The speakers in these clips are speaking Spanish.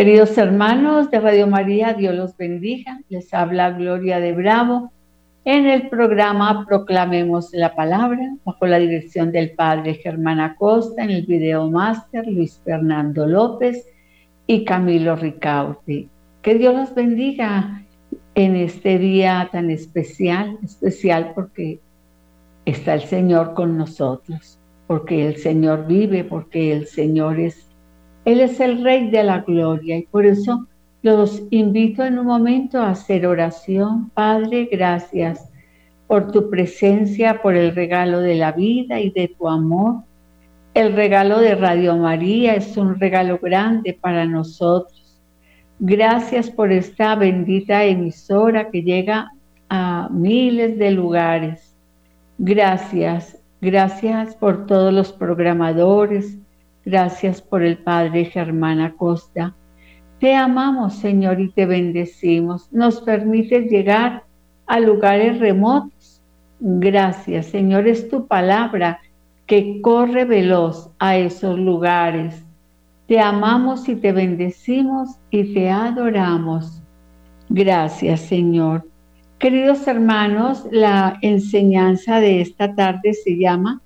Queridos hermanos de Radio María, Dios los bendiga. Les habla Gloria de Bravo en el programa Proclamemos la Palabra, bajo la dirección del Padre Germán Acosta, en el video máster Luis Fernando López y Camilo Ricaute. Que Dios los bendiga en este día tan especial, especial porque está el Señor con nosotros, porque el Señor vive, porque el Señor es, Él es el Rey de la Gloria y por eso los invito en un momento a hacer oración. Padre, gracias por tu presencia, por el regalo de la vida y de tu amor. El regalo de Radio María es un regalo grande para nosotros. Gracias por esta bendita emisora que llega a miles de lugares. Gracias, gracias por todos los programadores. Gracias por el Padre Germán Acosta. Te amamos, Señor, y te bendecimos. Nos permites llegar a lugares remotos. Gracias, Señor, es tu palabra que corre veloz a esos lugares. Te amamos y te bendecimos y te adoramos. Gracias, Señor. Queridos hermanos, la enseñanza de esta tarde se llama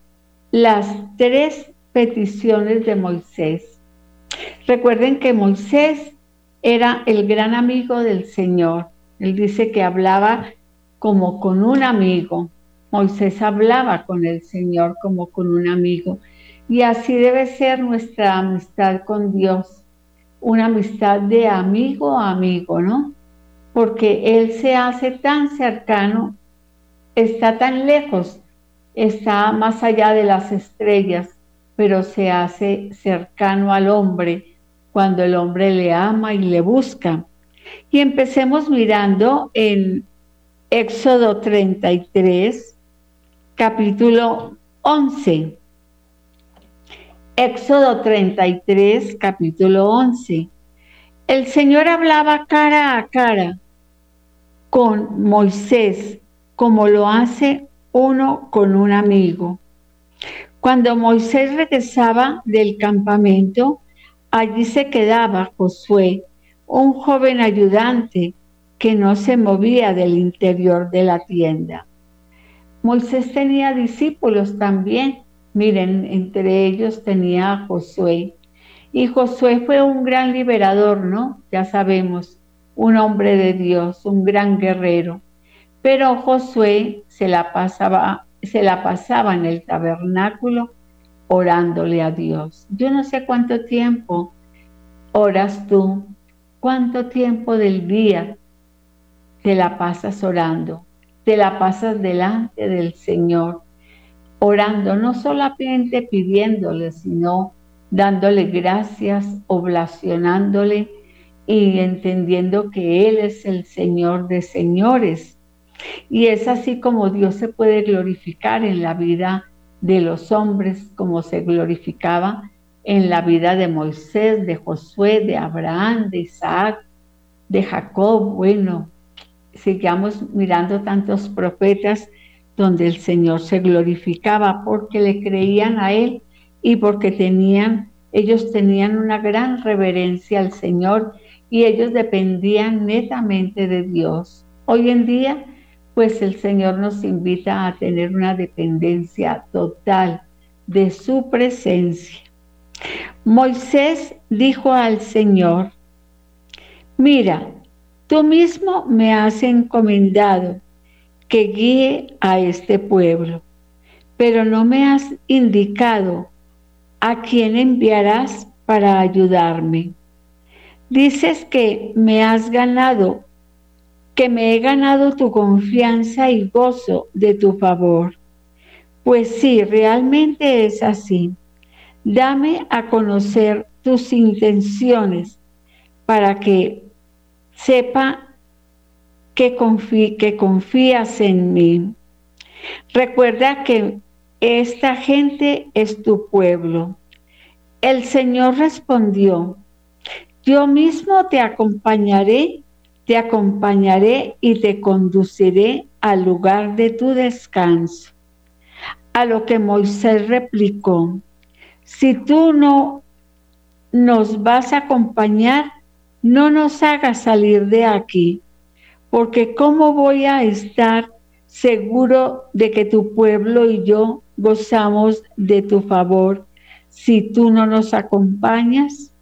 Las tres peticiones de Moisés. Recuerden que Moisés era el gran amigo del Señor. Él dice que hablaba como con un amigo. Moisés hablaba con el Señor como con un amigo. Y así debe ser nuestra amistad con Dios. Una amistad de amigo a amigo, ¿no? Porque Él se hace tan cercano, está tan lejos, está más allá de las estrellas, pero se hace cercano al hombre cuando el hombre le ama y le busca. Y empecemos mirando en Éxodo 33, capítulo 11. Éxodo 33, capítulo 11. El Señor hablaba cara a cara con Moisés, como lo hace uno con un amigo. Cuando Moisés regresaba del campamento, Allí se quedaba Josué, un joven ayudante que no se movía del interior de la tienda. Moisés tenía discípulos también. Miren, entre ellos tenía a Josué. Y Josué fue un gran liberador, ¿no? Ya sabemos, un hombre de Dios, un gran guerrero. Pero Josué se la pasaba, se la pasaba en el tabernáculo orándole a Dios. Yo no sé cuánto tiempo oras tú, cuánto tiempo del día te la pasas orando, te la pasas delante del Señor, orando, no solamente pidiéndole, sino dándole gracias, oblacionándole y entendiendo que Él es el Señor de señores. Y es así como Dios se puede glorificar en la vida de los hombres como se glorificaba en la vida de Moisés, de Josué, de Abraham, de Isaac, de Jacob. Bueno, sigamos mirando tantos profetas donde el Señor se glorificaba porque le creían a Él y porque tenían, ellos tenían una gran reverencia al Señor y ellos dependían netamente de Dios. Hoy en día pues el Señor nos invita a tener una dependencia total de su presencia. Moisés dijo al Señor, mira, tú mismo me has encomendado que guíe a este pueblo, pero no me has indicado a quién enviarás para ayudarme. Dices que me has ganado que me he ganado tu confianza y gozo de tu favor. Pues sí, realmente es así. Dame a conocer tus intenciones para que sepa que, que confías en mí. Recuerda que esta gente es tu pueblo. El Señor respondió, yo mismo te acompañaré te acompañaré y te conduciré al lugar de tu descanso. A lo que Moisés replicó, si tú no nos vas a acompañar, no nos hagas salir de aquí, porque ¿cómo voy a estar seguro de que tu pueblo y yo gozamos de tu favor si tú no nos acompañas?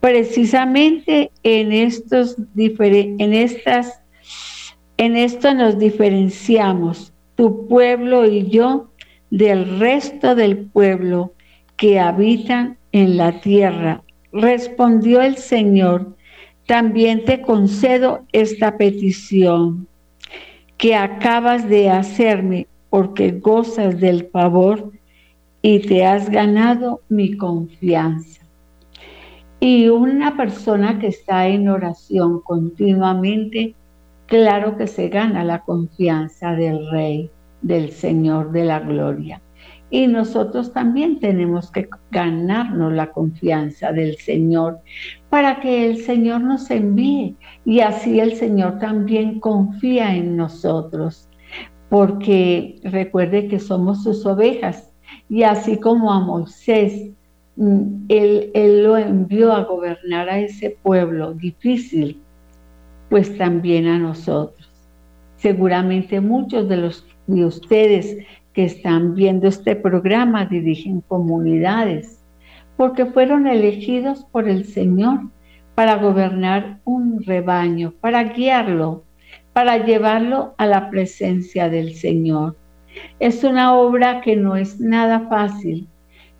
Precisamente en estos en estas en esto nos diferenciamos, tu pueblo y yo, del resto del pueblo que habitan en la tierra. Respondió el Señor, también te concedo esta petición que acabas de hacerme porque gozas del favor y te has ganado mi confianza. Y una persona que está en oración continuamente, claro que se gana la confianza del Rey, del Señor de la Gloria. Y nosotros también tenemos que ganarnos la confianza del Señor para que el Señor nos envíe y así el Señor también confía en nosotros. Porque recuerde que somos sus ovejas y así como a Moisés, él, lo envió a gobernar a ese pueblo difícil, pues también a nosotros. Seguramente muchos de los de ustedes que están viendo este programa dirigen comunidades, porque fueron elegidos por el Señor para gobernar un rebaño, para guiarlo, para llevarlo a la presencia del Señor. Es una obra que no es nada fácil,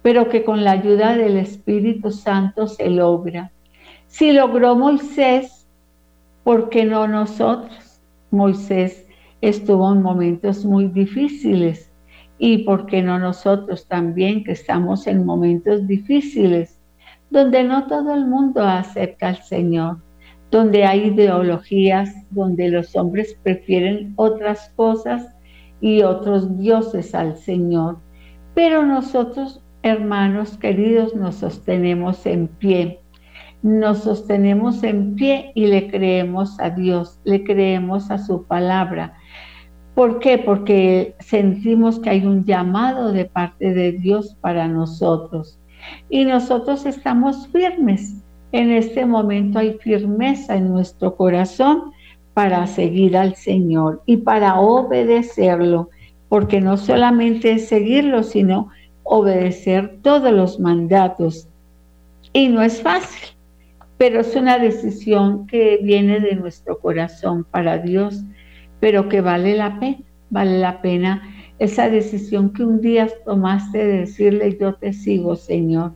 pero que con la ayuda del Espíritu Santo se logra. Si logró Moisés, ¿por qué no nosotros? Moisés estuvo en momentos muy difíciles, y por qué no nosotros también que estamos en momentos difíciles, donde no todo el mundo acepta al Señor, donde hay ideologías, donde los hombres prefieren otras cosas y otros dioses al Señor. Pero nosotros, hermanos queridos, nos sostenemos en pie. Nos sostenemos en pie y le creemos a Dios, le creemos a su palabra ¿Por qué? Porque sentimos que hay un llamado de parte de Dios para nosotros. Y nosotros estamos firmes. En este momento hay firmeza en nuestro corazón para seguir al Señor y para obedecerlo, porque no solamente es seguirlo, sino obedecer todos los mandatos. Y no es fácil, pero es una decisión que viene de nuestro corazón para Dios pero que vale la pena, vale la pena esa decisión que un día tomaste de decirle yo te sigo, Señor,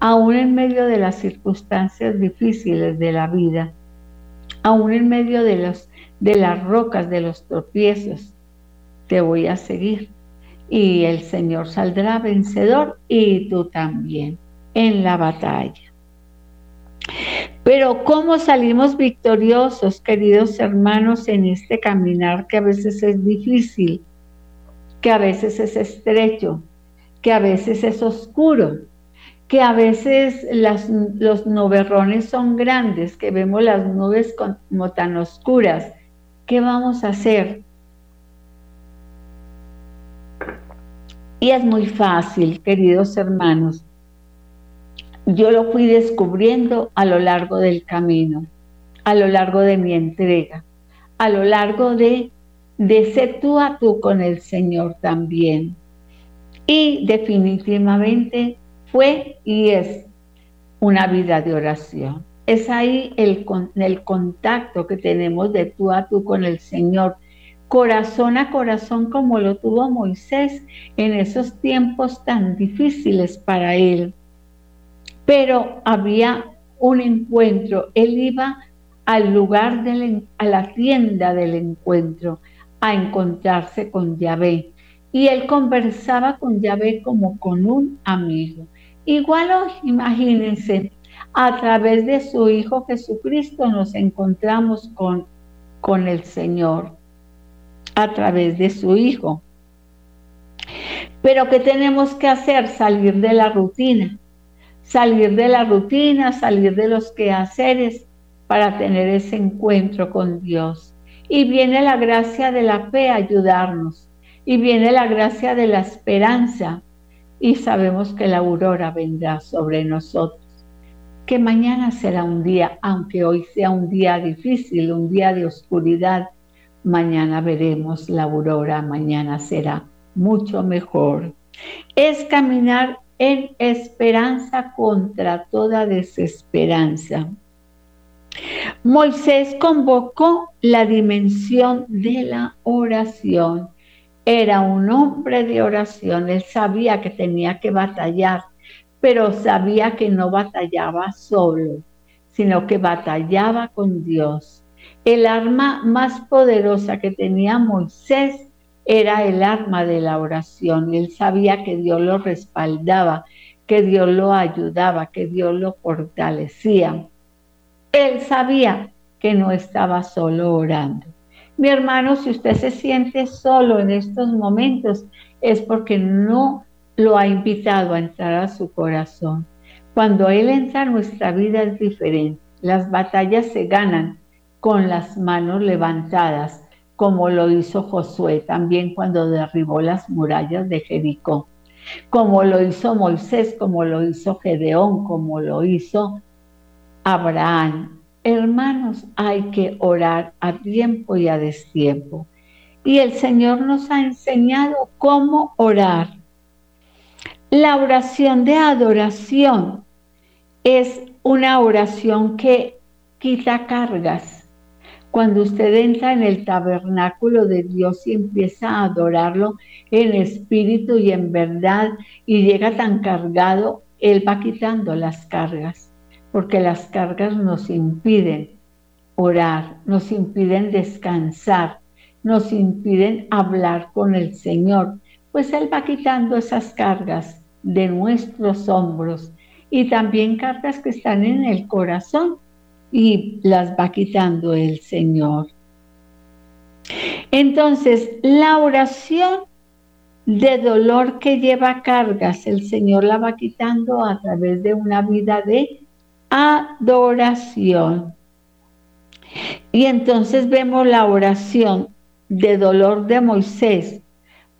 aún en medio de las circunstancias difíciles de la vida, aún en medio de, los, de las rocas, de los tropiezos, te voy a seguir. Y el Señor saldrá vencedor y tú también en la batalla. Pero ¿cómo salimos victoriosos, queridos hermanos, en este caminar que a veces es difícil, que a veces es estrecho, que a veces es oscuro, que a veces los nuberrones son grandes, que vemos las nubes como tan oscuras? ¿Qué vamos a hacer? Y es muy fácil, queridos hermanos, yo lo fui descubriendo a lo largo del camino, a lo largo de mi entrega, a lo largo de, de ser tú a tú con el Señor también. Y definitivamente fue y es una vida de oración. Es ahí el, el contacto que tenemos de tú a tú con el Señor, corazón a corazón como lo tuvo Moisés en esos tiempos tan difíciles para él pero había un encuentro. Él iba al lugar, del, a la tienda del encuentro, a encontrarse con Yahvé. Y él conversaba con Yahvé como con un amigo. Igual hoy, imagínense, a través de su Hijo Jesucristo nos encontramos con, con el Señor, a través de su Hijo. Pero ¿qué tenemos que hacer? Salir de la rutina salir de la rutina, salir de los quehaceres para tener ese encuentro con Dios. Y viene la gracia de la fe a ayudarnos. Y viene la gracia de la esperanza. Y sabemos que la aurora vendrá sobre nosotros. Que mañana será un día, aunque hoy sea un día difícil, un día de oscuridad, mañana veremos la aurora, mañana será mucho mejor. Es caminar en esperanza contra toda desesperanza. Moisés convocó la dimensión de la oración. Era un hombre de oración, él sabía que tenía que batallar, pero sabía que no batallaba solo, sino que batallaba con Dios. El arma más poderosa que tenía Moisés era el arma de la oración. Él sabía que Dios lo respaldaba, que Dios lo ayudaba, que Dios lo fortalecía. Él sabía que no estaba solo orando. Mi hermano, si usted se siente solo en estos momentos, es porque no lo ha invitado a entrar a su corazón. Cuando Él entra nuestra vida es diferente. Las batallas se ganan con las manos levantadas, como lo hizo Josué también cuando derribó las murallas de Jericó, como lo hizo Moisés, como lo hizo Gedeón, como lo hizo Abraham. Hermanos, hay que orar a tiempo y a destiempo. Y el Señor nos ha enseñado cómo orar. La oración de adoración es una oración que quita cargas, cuando usted entra en el tabernáculo de Dios y empieza a adorarlo en espíritu y en verdad y llega tan cargado, Él va quitando las cargas, porque las cargas nos impiden orar, nos impiden descansar, nos impiden hablar con el Señor, pues Él va quitando esas cargas de nuestros hombros y también cargas que están en el corazón y las va quitando el Señor. Entonces, la oración de dolor que lleva cargas, el Señor la va quitando a través de una vida de adoración. Y entonces vemos la oración de dolor de Moisés.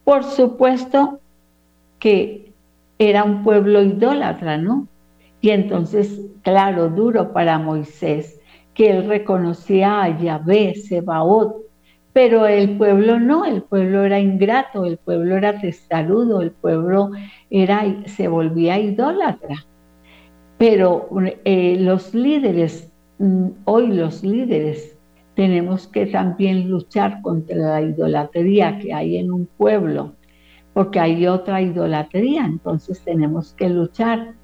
Por supuesto que era un pueblo idólatra, ¿no? Y entonces, claro, duro para Moisés, que él reconocía a Yahvé, Sebaot, pero el pueblo no, el pueblo era ingrato, el pueblo era testarudo, el pueblo era, se volvía idólatra. Pero eh, los líderes, mm, hoy los líderes, tenemos que también luchar contra la idolatría que hay en un pueblo, porque hay otra idolatría, entonces tenemos que luchar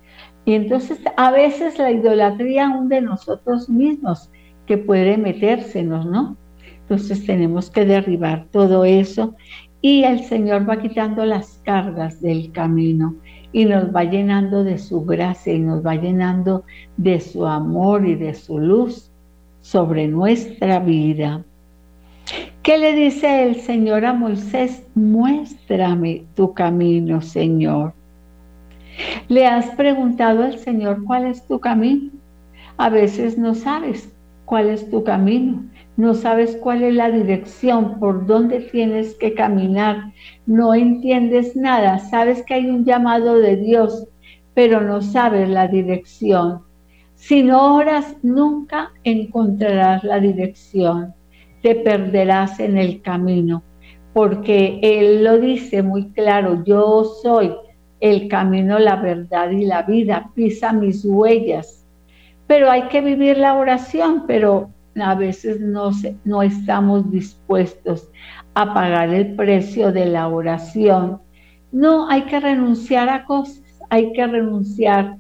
y entonces a veces la idolatría aún de nosotros mismos que puede metérsenos, ¿no? Entonces tenemos que derribar todo eso y el Señor va quitando las cargas del camino y nos va llenando de su gracia y nos va llenando de su amor y de su luz sobre nuestra vida. ¿Qué le dice el Señor a Moisés? Muéstrame tu camino, Señor. ¿Le has preguntado al Señor cuál es tu camino? A veces no sabes cuál es tu camino, no sabes cuál es la dirección, por dónde tienes que caminar, no entiendes nada, sabes que hay un llamado de Dios, pero no sabes la dirección. Si no oras, nunca encontrarás la dirección, te perderás en el camino, porque Él lo dice muy claro, yo soy el camino, la verdad y la vida, pisa mis huellas. Pero hay que vivir la oración, pero a veces no, no estamos dispuestos a pagar el precio de la oración. No, hay que renunciar a cosas, hay que renunciar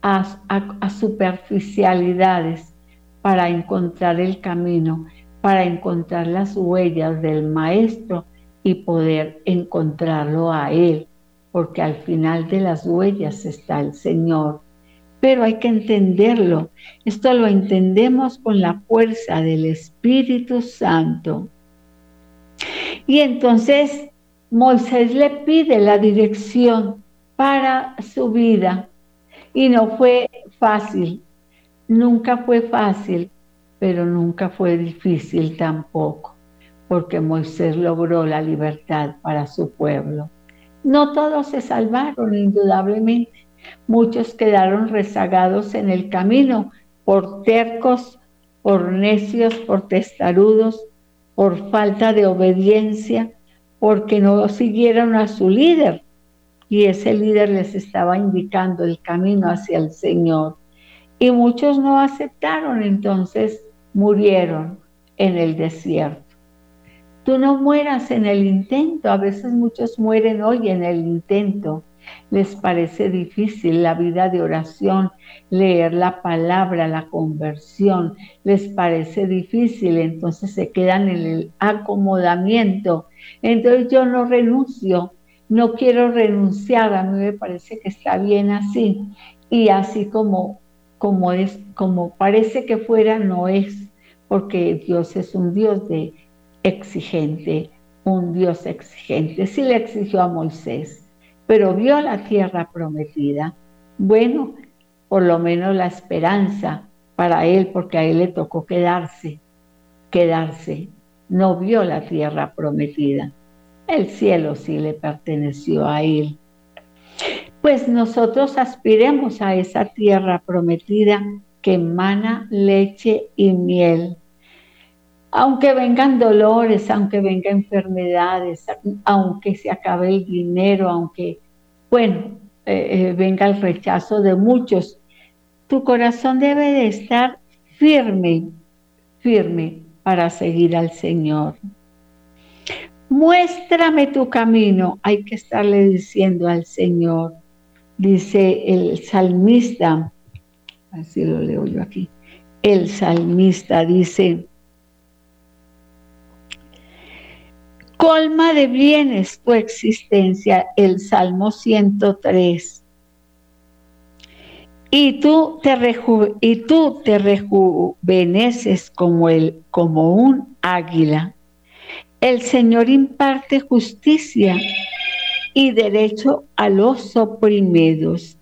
a superficialidades para encontrar el camino, para encontrar las huellas del Maestro y poder encontrarlo a Él porque al final de las huellas está el Señor. Pero hay que entenderlo. Esto lo entendemos con la fuerza del Espíritu Santo. Y entonces Moisés le pide la dirección para su vida. Y no fue fácil, nunca fue fácil, pero nunca fue difícil tampoco, porque Moisés logró la libertad para su pueblo. No todos se salvaron, indudablemente. Muchos quedaron rezagados en el camino por tercos, por necios, por testarudos, por falta de obediencia, porque no siguieron a su líder. Y ese líder les estaba indicando el camino hacia el Señor. Y muchos no aceptaron, entonces murieron en el desierto. Tú no mueras en el intento, a veces muchos mueren hoy en el intento. Les parece difícil la vida de oración, leer la palabra, la conversión, les parece difícil, entonces se quedan en el acomodamiento. Entonces yo no renuncio, no quiero renunciar, a mí me parece que está bien así. Y así como, como, es, como parece que fuera, no es, porque Dios es un Dios de exigente, un Dios exigente. Sí le exigió a Moisés, pero vio la tierra prometida. Bueno, por lo menos la esperanza para él, porque a él le tocó quedarse, quedarse. No vio la tierra prometida. El cielo sí le perteneció a él. Pues nosotros aspiremos a esa tierra prometida que emana leche y miel aunque vengan dolores, aunque vengan enfermedades, aunque se acabe el dinero, aunque, bueno, eh, eh, venga el rechazo de muchos, tu corazón debe de estar firme, firme para seguir al Señor. Muéstrame tu camino, hay que estarle diciendo al Señor, dice el salmista, así lo leo yo aquí, el salmista dice, colma de bienes tu existencia, el Salmo 103. Y tú te, y tú te rejuveneces como, el, como un águila. El Señor imparte justicia y derecho a los oprimidos.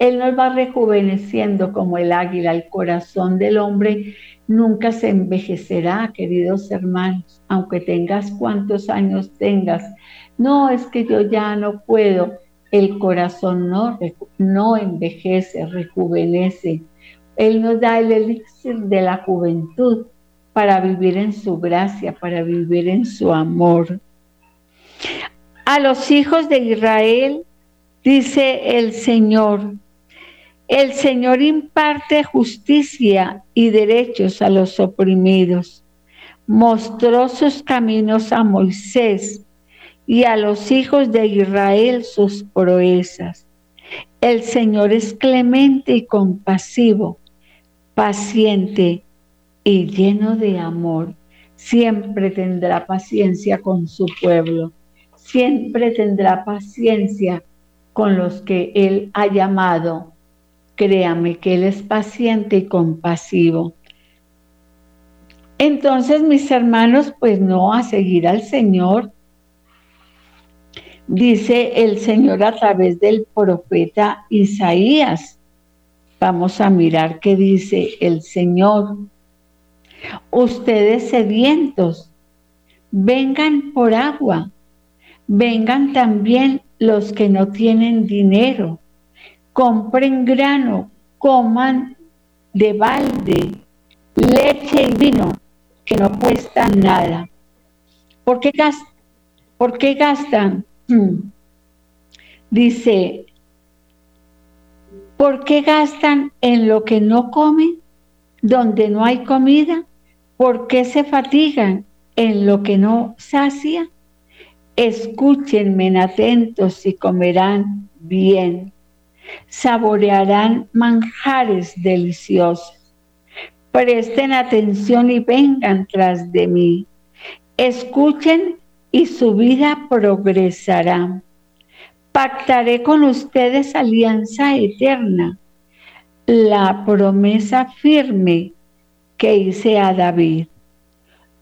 Él nos va rejuveneciendo como el águila, el corazón del hombre nunca se envejecerá, queridos hermanos, aunque tengas cuantos años tengas. No, es que yo ya no puedo. El corazón no, no envejece, rejuvenece. Él nos da el elixir de la juventud para vivir en su gracia, para vivir en su amor. A los hijos de Israel, dice el Señor, el Señor imparte justicia y derechos a los oprimidos. Mostró sus caminos a Moisés y a los hijos de Israel sus proezas. El Señor es clemente y compasivo, paciente y lleno de amor. Siempre tendrá paciencia con su pueblo. Siempre tendrá paciencia con los que Él ha llamado créame que Él es paciente y compasivo. Entonces, mis hermanos, pues no a seguir al Señor. Dice el Señor a través del profeta Isaías. Vamos a mirar qué dice el Señor. Ustedes sedientos, vengan por agua, vengan también los que no tienen dinero compren grano, coman de balde, leche y vino, que no cuesta nada. ¿Por qué, gastan? ¿Por qué gastan? Hmm. Dice, ¿por qué gastan en lo que no comen, donde no hay comida? ¿Por qué se fatigan en lo que no sacia? Escúchenme atentos y comerán bien saborearán manjares deliciosos. Presten atención y vengan tras de mí. Escuchen y su vida progresará. Pactaré con ustedes alianza eterna, la promesa firme que hice a David.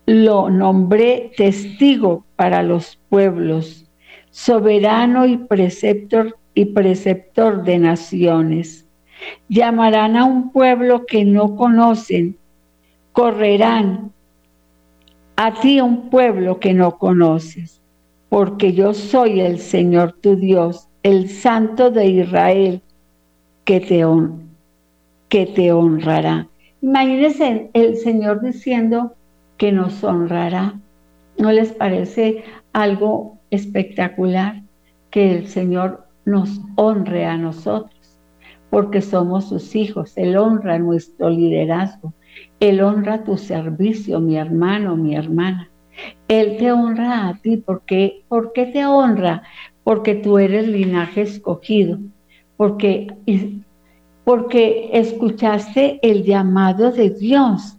Lo nombré testigo para los pueblos, soberano y preceptor y preceptor de naciones. Llamarán a un pueblo que no conocen correrán a ti un pueblo que no conoces, porque yo soy el Señor tu Dios, el Santo de Israel, que te, que te honrará. Imagínense el Señor diciendo que nos honrará. ¿No les parece algo espectacular que el Señor nos honre a nosotros? Porque somos sus hijos. Él honra nuestro liderazgo. Él honra tu servicio, mi hermano, mi hermana. Él te honra a ti. ¿Por qué? ¿Por qué te honra? Porque tú eres linaje escogido. Porque, porque escuchaste el llamado de Dios.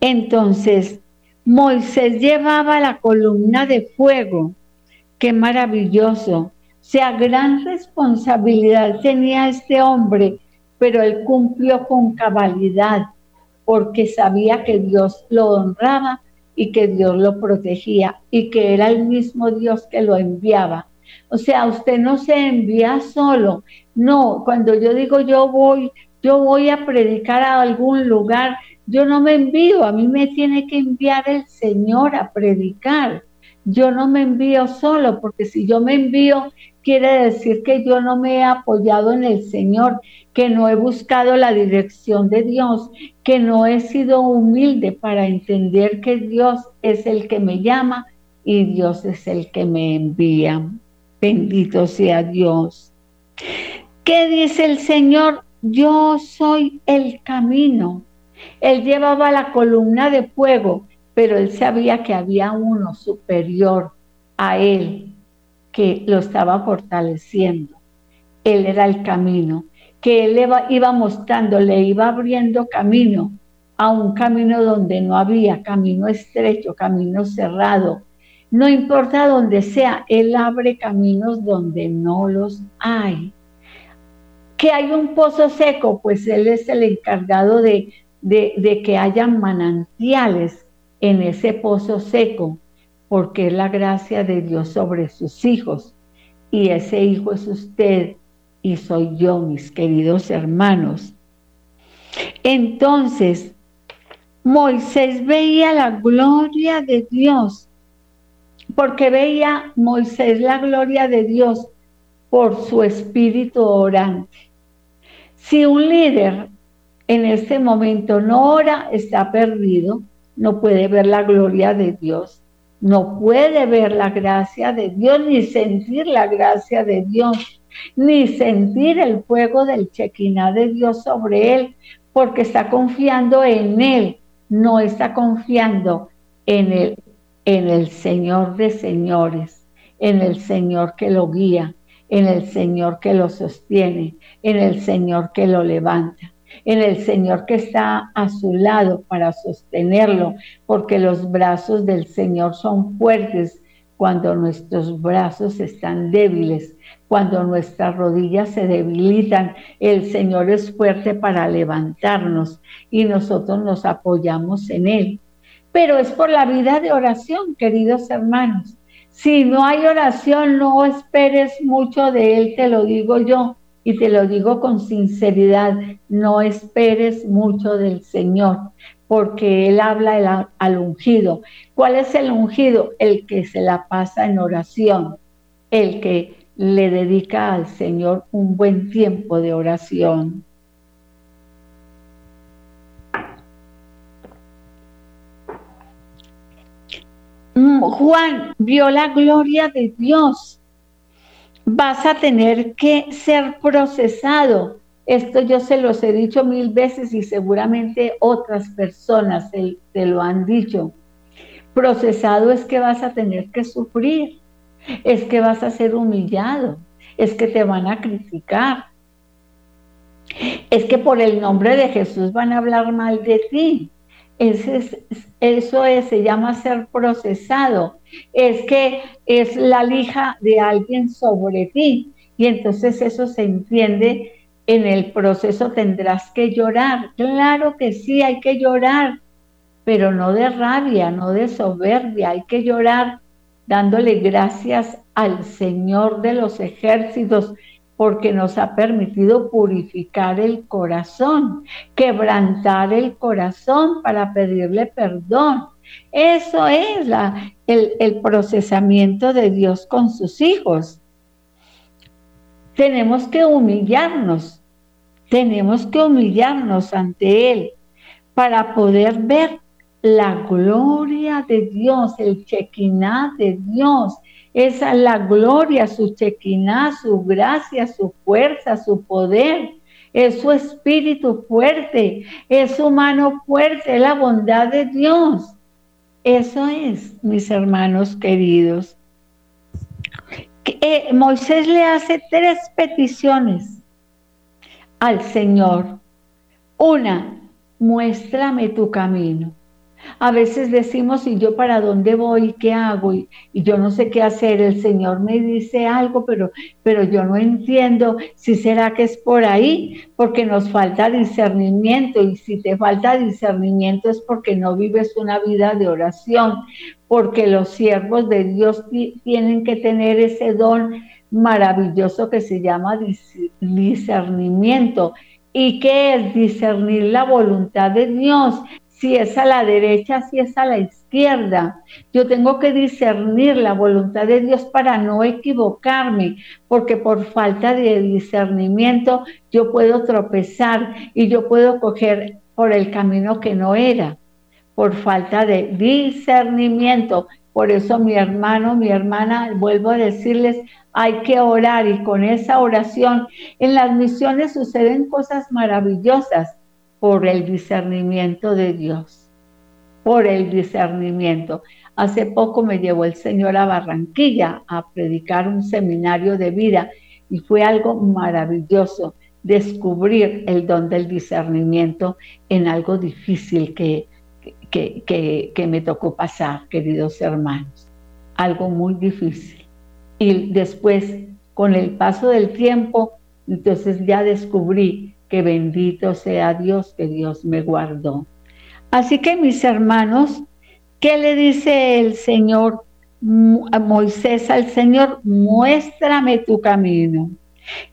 Entonces, Moisés llevaba la columna de fuego. Qué maravilloso. Sea, gran responsabilidad tenía este hombre, pero él cumplió con cabalidad porque sabía que Dios lo honraba y que Dios lo protegía y que era el mismo Dios que lo enviaba. O sea, usted no se envía solo. No, cuando yo digo yo voy, yo voy a predicar a algún lugar, yo no me envío, a mí me tiene que enviar el Señor a predicar. Yo no me envío solo, porque si yo me envío, quiere decir que yo no me he apoyado en el Señor, que no he buscado la dirección de Dios, que no he sido humilde para entender que Dios es el que me llama y Dios es el que me envía. Bendito sea Dios. ¿Qué dice el Señor? Yo soy el camino. Él llevaba la columna de fuego, pero él sabía que había uno superior a él que lo estaba fortaleciendo. Él era el camino, que él iba mostrando, le iba abriendo camino a un camino donde no había, camino estrecho, camino cerrado. No importa donde sea, Él abre caminos donde no los hay. Que hay un pozo seco, pues Él es el encargado de de, que haya manantiales en ese pozo seco, porque es la gracia de Dios sobre sus hijos. Y ese hijo es usted y soy yo, mis queridos hermanos. Entonces, Moisés veía la gloria de Dios, porque veía Moisés la gloria de Dios por su espíritu orante. Si un líder en este momento no ora, está perdido, no puede ver la gloria de Dios, no puede ver la gracia de Dios, ni sentir la gracia de Dios, ni sentir el fuego del chequiná de Dios sobre él, porque está confiando en él, no está confiando en el, en el Señor de señores, en el Señor que lo guía, en el Señor que lo sostiene, en el Señor que lo levanta en el Señor que está a su lado para sostenerlo, porque los brazos del Señor son fuertes cuando nuestros brazos están débiles, cuando nuestras rodillas se debilitan, el Señor es fuerte para levantarnos y nosotros nos apoyamos en Él. Pero es por la vida de oración, queridos hermanos. Si no hay oración, no esperes mucho de Él, te lo digo yo y te lo digo con sinceridad, no esperes mucho del Señor, porque Él habla al ungido. ¿Cuál es el ungido? El que se la pasa en oración, el que le dedica al Señor un buen tiempo de oración. Mm, Juan vio la gloria de Dios vas a tener que ser procesado. Esto yo se los he dicho mil veces y seguramente otras personas te, lo han dicho. Procesado es que vas a tener que sufrir, es que vas a ser humillado, es que te van a criticar, es que por el nombre de Jesús van a hablar mal de ti, eso es, se llama ser procesado. Es que es la lija de alguien sobre ti. Y entonces eso se entiende en el proceso tendrás que llorar. Claro que sí, hay que llorar, pero no de rabia, no de soberbia, hay que llorar dándole gracias al Señor de los ejércitos porque nos ha permitido purificar el corazón, quebrantar el corazón para pedirle perdón. Eso es el, el procesamiento de Dios con sus hijos. Tenemos que humillarnos, tenemos que humillarnos ante Él para poder ver la gloria de Dios, el chequiná de Dios, esa la gloria, su chequiná, su gracia, su fuerza, su poder, es su espíritu fuerte, es su mano fuerte, la bondad de Dios. Eso es, mis hermanos queridos. Eh, Moisés le hace tres peticiones al Señor. Una, muéstrame tu camino. A veces decimos, ¿y yo para dónde voy? ¿Qué hago? Y, yo no sé qué hacer. El Señor me dice algo, pero, pero yo no entiendo si será que es por ahí, porque nos falta discernimiento. Y si te falta discernimiento es porque no vives una vida de oración, porque los siervos de Dios tienen que tener ese don maravilloso que se llama discernimiento. ¿Y qué es discernir la voluntad de Dios? Si es a la derecha, si es a la izquierda. Yo tengo que discernir la voluntad de Dios para no equivocarme, porque por falta de discernimiento yo puedo tropezar y yo puedo coger por el camino que no era, por falta de discernimiento. Por eso mi hermano, mi hermana, vuelvo a decirles, hay que orar y con esa oración en las misiones suceden cosas maravillosas por el discernimiento de Dios, por el discernimiento. Hace poco me llevó el Señor a Barranquilla a predicar un seminario de vida y fue algo maravilloso descubrir el don del discernimiento en algo difícil que, que, que, me tocó pasar, queridos hermanos. Algo muy difícil. Y después, con el paso del tiempo, entonces ya descubrí que bendito sea Dios, que Dios me guardó. Así que mis hermanos, ¿qué le dice el Señor a Moisés al Señor? Muéstrame tu camino.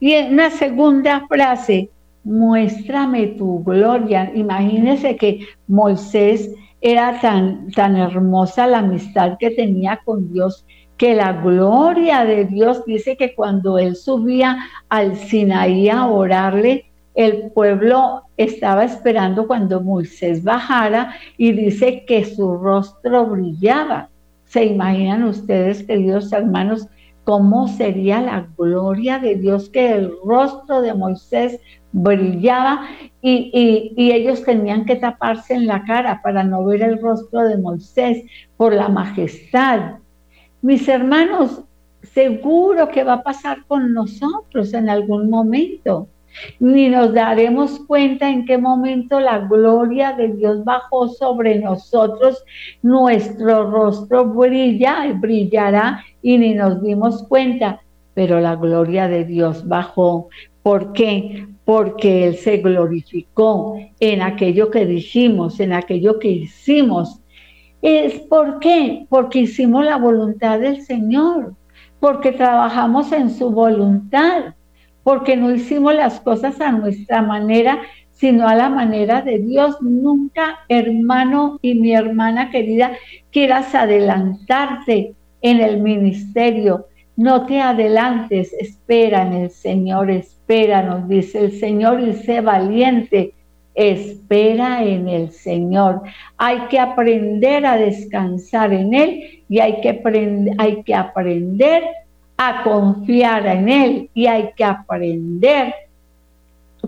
Y en una segunda frase, muéstrame tu gloria. Imagínense que Moisés era tan, tan hermosa la amistad que tenía con Dios, que la gloria de Dios dice que cuando él subía al Sinaí a orarle, el pueblo estaba esperando cuando Moisés bajara y dice que su rostro brillaba. ¿Se imaginan ustedes, queridos hermanos, cómo sería la gloria de Dios que el rostro de Moisés brillaba y, y, ellos tenían que taparse en la cara para no ver el rostro de Moisés por la majestad? Mis hermanos, seguro que va a pasar con nosotros en algún momento ni nos daremos cuenta en qué momento la gloria de Dios bajó sobre nosotros, nuestro rostro brilla y brillará y ni nos dimos cuenta, pero la gloria de Dios bajó. ¿Por qué? Porque Él se glorificó en aquello que dijimos, en aquello que hicimos. ¿Es por qué? Porque hicimos la voluntad del Señor, porque trabajamos en su voluntad porque no hicimos las cosas a nuestra manera, sino a la manera de Dios. Nunca, hermano y mi hermana querida, quieras adelantarte en el ministerio. No te adelantes, espera en el Señor, espera, nos dice el Señor, y sé valiente. Espera en el Señor. Hay que aprender a descansar en Él y hay que, hay que aprender a confiar en Él y hay que aprender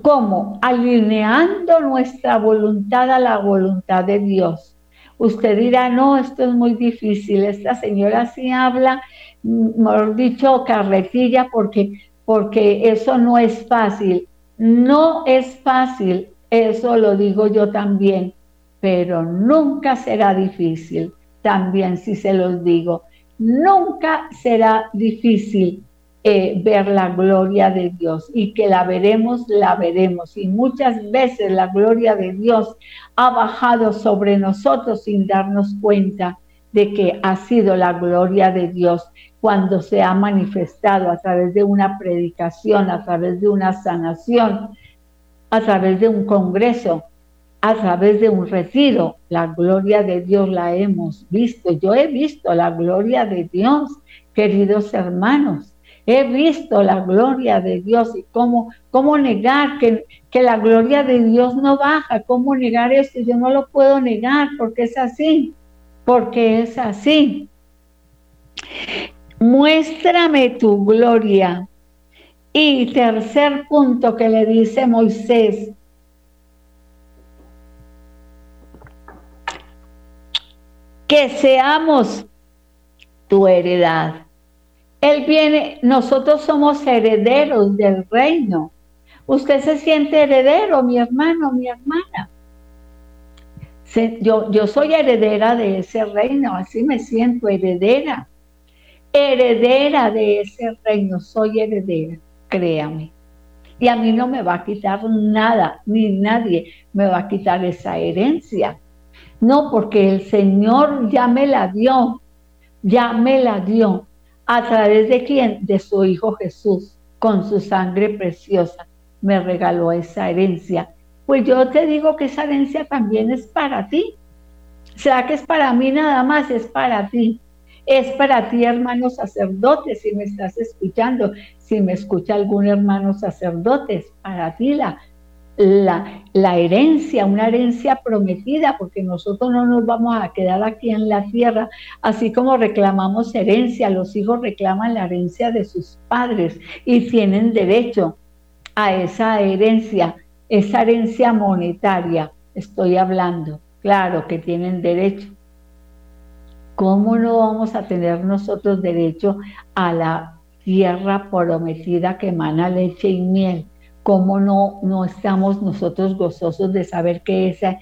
cómo alineando nuestra voluntad a la voluntad de Dios. Usted dirá, no, esto es muy difícil, esta señora sí habla, mejor dicho, carretilla, porque, porque eso no es fácil. No es fácil, eso lo digo yo también, pero nunca será difícil, también si se los digo nunca será difícil eh, ver la gloria de Dios y que la veremos, la veremos. Y muchas veces la gloria de Dios ha bajado sobre nosotros sin darnos cuenta, de que ha sido la gloria de Dios cuando se ha manifestado a través de una predicación, a través de una sanación, a través de un congreso, a través de un retiro. La gloria de Dios la hemos visto. Yo he visto la gloria de Dios, queridos hermanos. He visto la gloria de Dios y cómo, cómo negar que, que la gloria de Dios no baja, cómo negar esto. Yo no lo puedo negar porque es así, porque es así. Muéstrame tu gloria. Y tercer punto que le dice Moisés, que seamos tu heredad. Él viene, nosotros somos herederos del reino. Usted se siente heredero, mi hermano, mi hermana. Yo, yo soy heredera de ese reino, así me siento heredera. Heredera de ese reino, soy heredera, créame. Y a mí no me va a quitar nada, ni nadie me va a quitar esa herencia. No, porque el Señor ya me la dio, ya me la dio. ¿A través de quién? De su Hijo Jesús, con su sangre preciosa, me regaló esa herencia. Pues yo te digo que esa herencia también es para ti. ¿Será que es para mí nada más? Es para ti. Es para ti, hermano sacerdote, si me estás escuchando, si me escucha algún hermano sacerdote, es para ti la, la, la, herencia, una herencia prometida, porque nosotros no nos vamos a quedar aquí en la tierra, así como reclamamos herencia, los hijos reclaman la herencia de sus padres y tienen derecho a esa herencia, esa herencia monetaria, estoy hablando, claro que tienen derecho. ¿Cómo no vamos a tener nosotros derecho a la tierra prometida que emana leche y miel? ¿Cómo no, no estamos nosotros gozosos de saber que esa,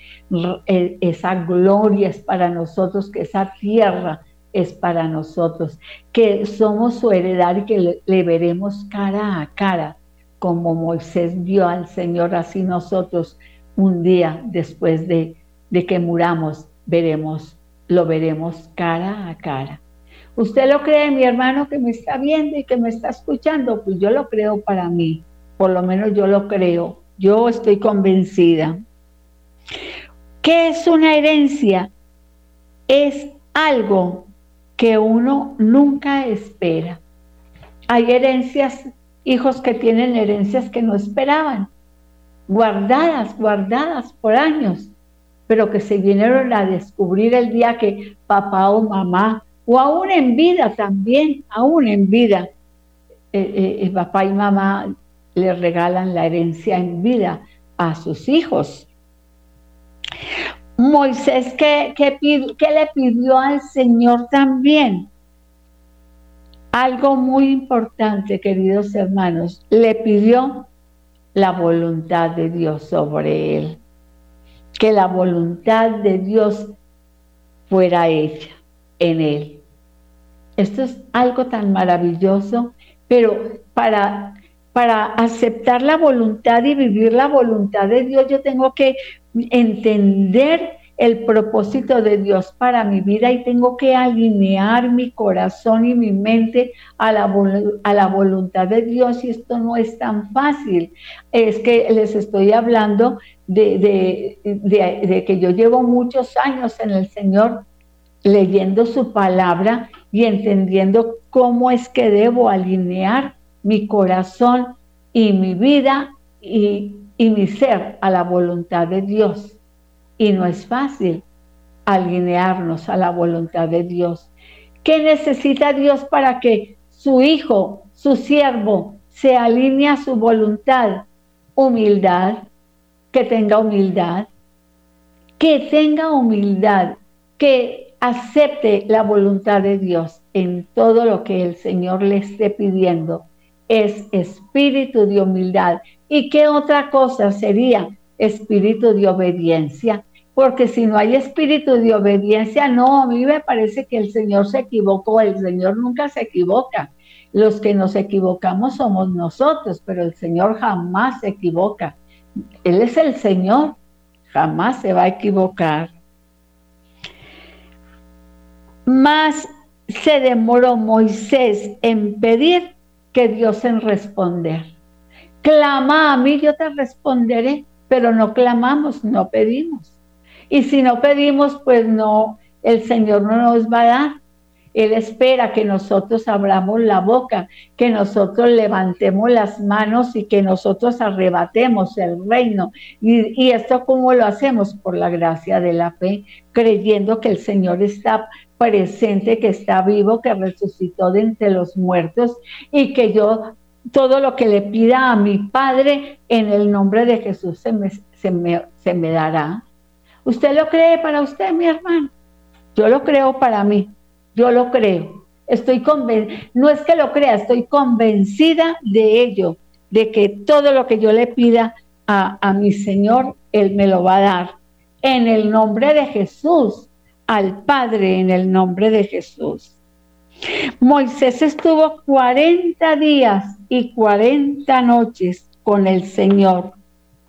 esa gloria es para nosotros, que esa tierra es para nosotros, que somos su heredad y que le, veremos cara a cara, como Moisés vio al Señor, así nosotros un día después de, de que muramos veremos, lo veremos cara a cara. ¿Usted lo cree, mi hermano, que me está viendo y que me está escuchando? Pues yo lo creo para mí por lo menos yo lo creo, yo estoy convencida. ¿Qué es una herencia? Es algo que uno nunca espera. Hay herencias, hijos que tienen herencias que no esperaban, guardadas, guardadas por años, pero que se vinieron a descubrir el día que papá o mamá, o aún en vida también, aún en vida, eh, eh, eh, papá y mamá le regalan la herencia en vida a sus hijos. Moisés, ¿qué, le pidió al Señor también? Algo muy importante, queridos hermanos, le pidió la voluntad de Dios sobre él. Que la voluntad de Dios fuera hecha en él. Esto es algo tan maravilloso, pero para para aceptar la voluntad y vivir la voluntad de Dios, yo tengo que entender el propósito de Dios para mi vida y tengo que alinear mi corazón y mi mente a la, a la voluntad de Dios y esto no es tan fácil. Es que les estoy hablando de, de que yo llevo muchos años en el Señor leyendo su palabra y entendiendo cómo es que debo alinear mi corazón y mi vida y, mi ser a la voluntad de Dios. Y no es fácil alinearnos a la voluntad de Dios. ¿Qué necesita Dios para que su hijo, su siervo, se alinee a su voluntad? Humildad, que tenga humildad, que tenga humildad, que acepte la voluntad de Dios en todo lo que el Señor le esté pidiendo es espíritu de humildad. ¿Y qué otra cosa sería espíritu de obediencia? Porque si no hay espíritu de obediencia, no, a mí me parece que el Señor se equivocó, el Señor nunca se equivoca. Los que nos equivocamos somos nosotros, pero el Señor jamás se equivoca. Él es el Señor, jamás se va a equivocar. más se demoró Moisés en pedir que Dios en responder. Clama a mí, yo te responderé, pero no clamamos, no pedimos. Y si no pedimos, pues no, el Señor no nos va a dar. Él espera que nosotros abramos la boca, que nosotros levantemos las manos y que nosotros arrebatemos el reino. Y, esto cómo lo hacemos? Por la gracia de la fe, creyendo que el Señor está presente, que está vivo, que resucitó de entre los muertos y que yo todo lo que le pida a mi Padre en el nombre de Jesús se me, se me, se me dará. ¿Usted lo cree para usted, mi hermano? Yo lo creo para mí. Yo lo creo. Estoy no es que lo crea, estoy convencida de ello, de que todo lo que yo le pida a, a mi Señor, Él me lo va a dar. En el nombre de Jesús, al Padre, en el nombre de Jesús. Moisés estuvo 40 días y 40 noches con el Señor,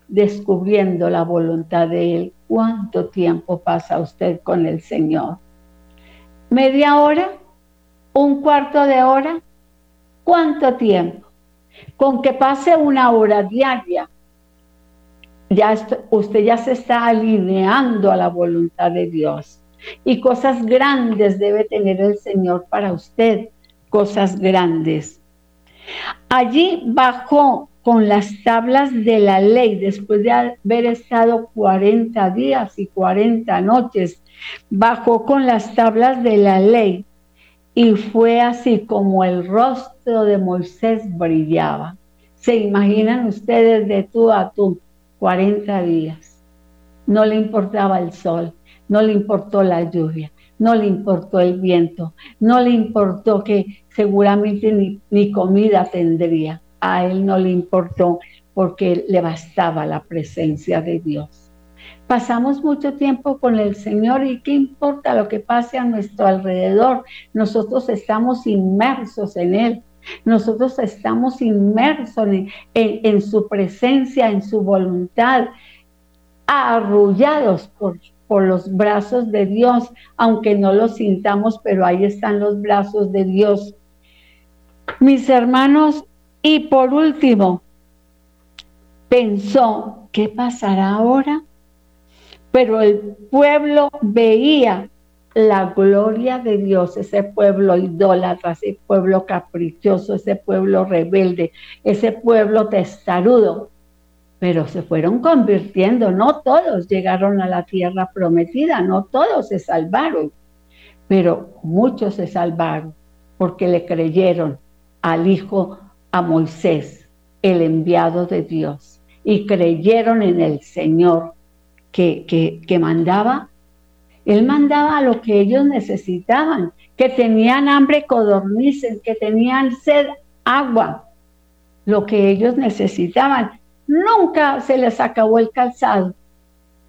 descubriendo la voluntad de Él. ¿Cuánto tiempo pasa usted con el Señor? ¿Media hora? ¿Un cuarto de hora? ¿Cuánto tiempo? Con que pase una hora diaria, ya usted ya se está alineando a la voluntad de Dios. Y cosas grandes debe tener el Señor para usted, cosas grandes. Allí bajó con las tablas de la ley, después de haber estado 40 días y 40 noches bajó con las tablas de la ley y fue así como el rostro de Moisés brillaba. ¿Se imaginan ustedes de tú a tú 40 días? No le importaba el sol, no le importó la lluvia, no le importó el viento, no le importó que seguramente ni, ni comida tendría. A él no le importó porque le bastaba la presencia de Dios. Pasamos mucho tiempo con el Señor y qué importa lo que pase a nuestro alrededor. Nosotros estamos inmersos en Él. Nosotros estamos inmersos en, su presencia, en su voluntad, arrullados por, por los brazos de Dios, aunque no lo sintamos, pero ahí están los brazos de Dios. Mis hermanos, y por último, pensó, ¿qué pasará ahora? pero el pueblo veía la gloria de Dios, ese pueblo idólatra, ese pueblo caprichoso, ese pueblo rebelde, ese pueblo testarudo, pero se fueron convirtiendo, no todos llegaron a la tierra prometida, no todos se salvaron, pero muchos se salvaron porque le creyeron al Hijo, a Moisés, el enviado de Dios, y creyeron en el Señor que, que, mandaba, él mandaba lo que ellos necesitaban, que tenían hambre, codornicen, que tenían sed, agua, lo que ellos necesitaban. Nunca se les acabó el calzado.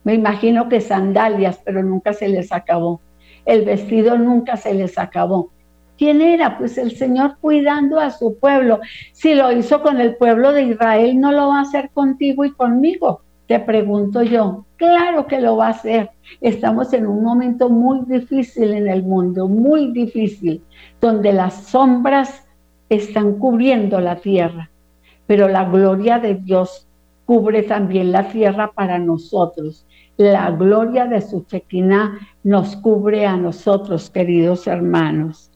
Me imagino que sandalias, pero nunca se les acabó. El vestido nunca se les acabó. ¿Quién era? Pues el Señor cuidando a su pueblo. Si lo hizo con el pueblo de Israel, no lo va a hacer contigo y conmigo. Te pregunto yo, claro que lo va a hacer. Estamos en un momento muy difícil en el mundo, muy difícil, donde las sombras están cubriendo la tierra, pero la gloria de Dios cubre también la tierra para nosotros. La gloria de su chequina nos cubre a nosotros, queridos hermanos.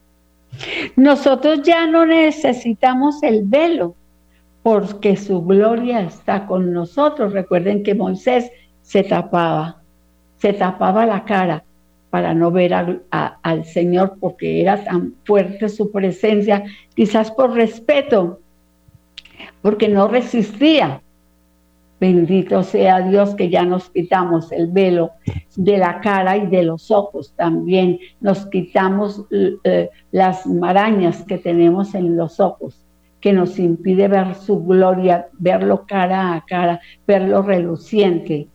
Nosotros ya no necesitamos el velo, porque su gloria está con nosotros. Recuerden que Moisés se tapaba, se tapaba la cara para no ver al Señor porque era tan fuerte su presencia, quizás por respeto, porque no resistía. Bendito sea Dios que ya nos quitamos el velo de la cara y de los ojos también. Nos quitamos eh, las marañas que tenemos en los ojos que nos impide ver su gloria, verlo cara a cara, verlo reluciente,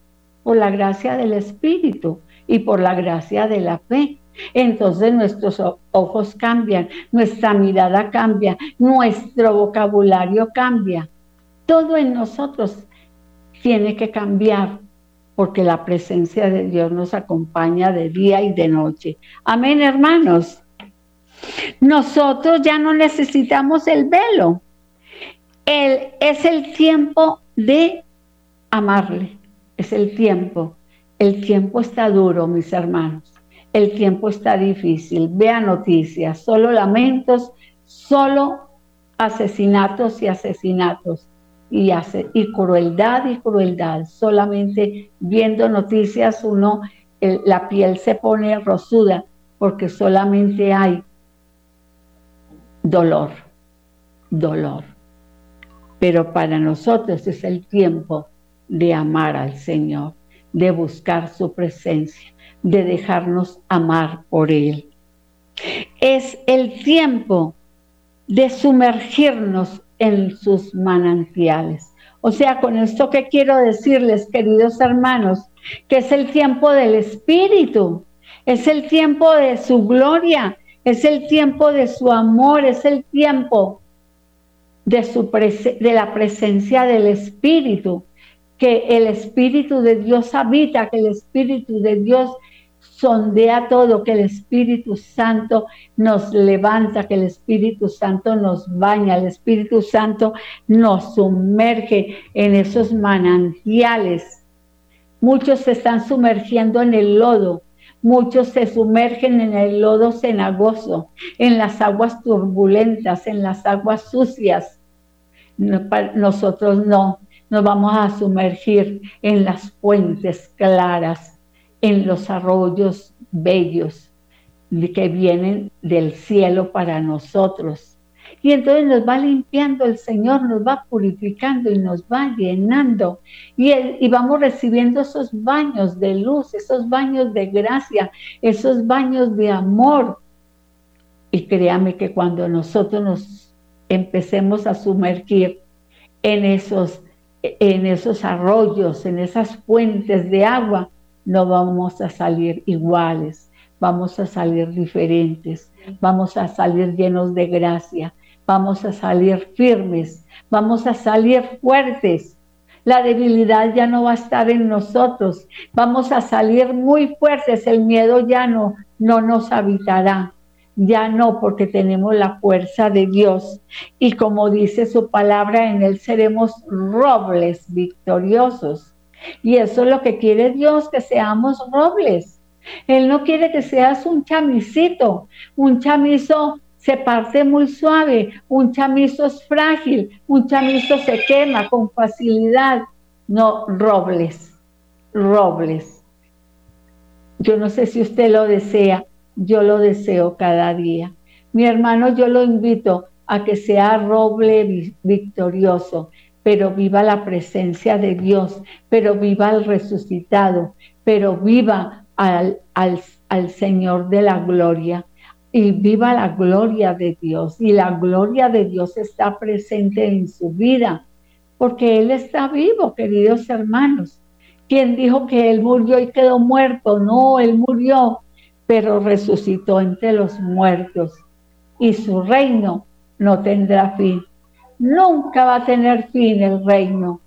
por la gracia del Espíritu y por la gracia de la fe. Entonces nuestros ojos cambian, nuestra mirada cambia, nuestro vocabulario cambia. Todo en nosotros tiene que cambiar porque la presencia de Dios nos acompaña de día y de noche. Amén, hermanos. Nosotros ya no necesitamos el velo. El, es el tiempo de amarle. Es el tiempo. El tiempo está duro, mis hermanos. El tiempo está difícil. Vea noticias, solo lamentos, solo asesinatos y asesinatos y, crueldad y crueldad. Solamente viendo noticias uno, la piel se pone rosuda porque solamente hay dolor, dolor. Pero para nosotros es el tiempo de amar al Señor, de buscar su presencia, de dejarnos amar por Él. Es el tiempo de sumergirnos en sus manantiales. O sea, con esto que quiero decirles, queridos hermanos, que es el tiempo del Espíritu, es el tiempo de su gloria, es el tiempo de su amor, es el tiempo de, su de la presencia del Espíritu, que el Espíritu de Dios habita, que el Espíritu de Dios sondea todo, que el Espíritu Santo nos levanta, que el Espíritu Santo nos baña, el Espíritu Santo nos sumerge en esos manantiales. Muchos se están sumergiendo en el lodo, muchos se sumergen en el lodo cenagoso, en las aguas turbulentas, en las aguas sucias. Nosotros no, nos vamos a sumergir en las fuentes claras en los arroyos bellos que vienen del cielo para nosotros. Y entonces nos va limpiando el Señor, nos va purificando y nos va llenando. Y, y vamos recibiendo esos baños de luz, esos baños de gracia, esos baños de amor. Y créame que cuando nosotros nos empecemos a sumergir en esos, en esos arroyos, en esas fuentes de agua, no vamos a salir iguales, vamos a salir diferentes, vamos a salir llenos de gracia, vamos a salir firmes, vamos a salir fuertes. La debilidad ya no va a estar en nosotros, vamos a salir muy fuertes, el miedo ya no, no nos habitará. Ya no, porque tenemos la fuerza de Dios. Y como dice su palabra, en Él seremos robles victoriosos y eso es lo que quiere Dios, que seamos robles. Él no quiere que seas un chamisito. Un chamizo se parte muy suave, un chamizo es frágil, un chamizo se quema con facilidad. No, robles, robles. Yo no sé si usted lo desea, yo lo deseo cada día. Mi hermano, yo lo invito a que sea roble victorioso, pero viva la presencia de Dios, pero viva el resucitado, pero viva al, Señor de la gloria y viva la gloria de Dios. Y la gloria de Dios está presente en su vida, porque Él está vivo, queridos hermanos. ¿Quién dijo que Él murió y quedó muerto? No, Él murió, pero resucitó entre los muertos. Y su reino no tendrá fin. Nunca va a tener fin el reino.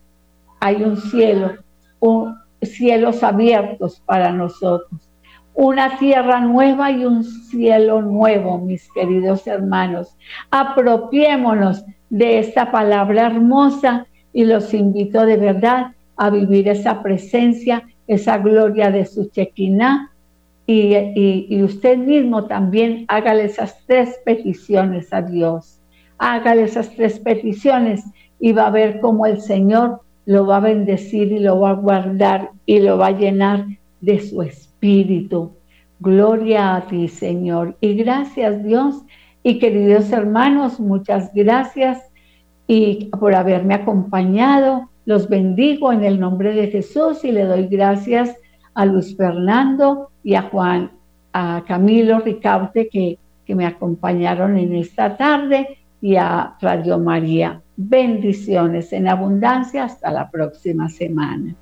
Hay un cielo, cielos abiertos para nosotros. Una tierra nueva y un cielo nuevo, mis queridos hermanos. Apropiémonos de esta palabra hermosa y los invito de verdad a vivir esa presencia, esa gloria de su chequiná. Y, y usted mismo también hágale esas tres peticiones a Dios hágale esas tres peticiones y va a ver cómo el Señor lo va a bendecir y lo va a guardar y lo va a llenar de su espíritu. Gloria a ti, Señor. Y gracias, Dios. Y queridos hermanos, muchas gracias y por haberme acompañado. Los bendigo en el nombre de Jesús y le doy gracias a Luis Fernando y a Juan, a Camilo Ricaute que, que me acompañaron en esta tarde y a Radio María. Bendiciones en abundancia. Hasta la próxima semana.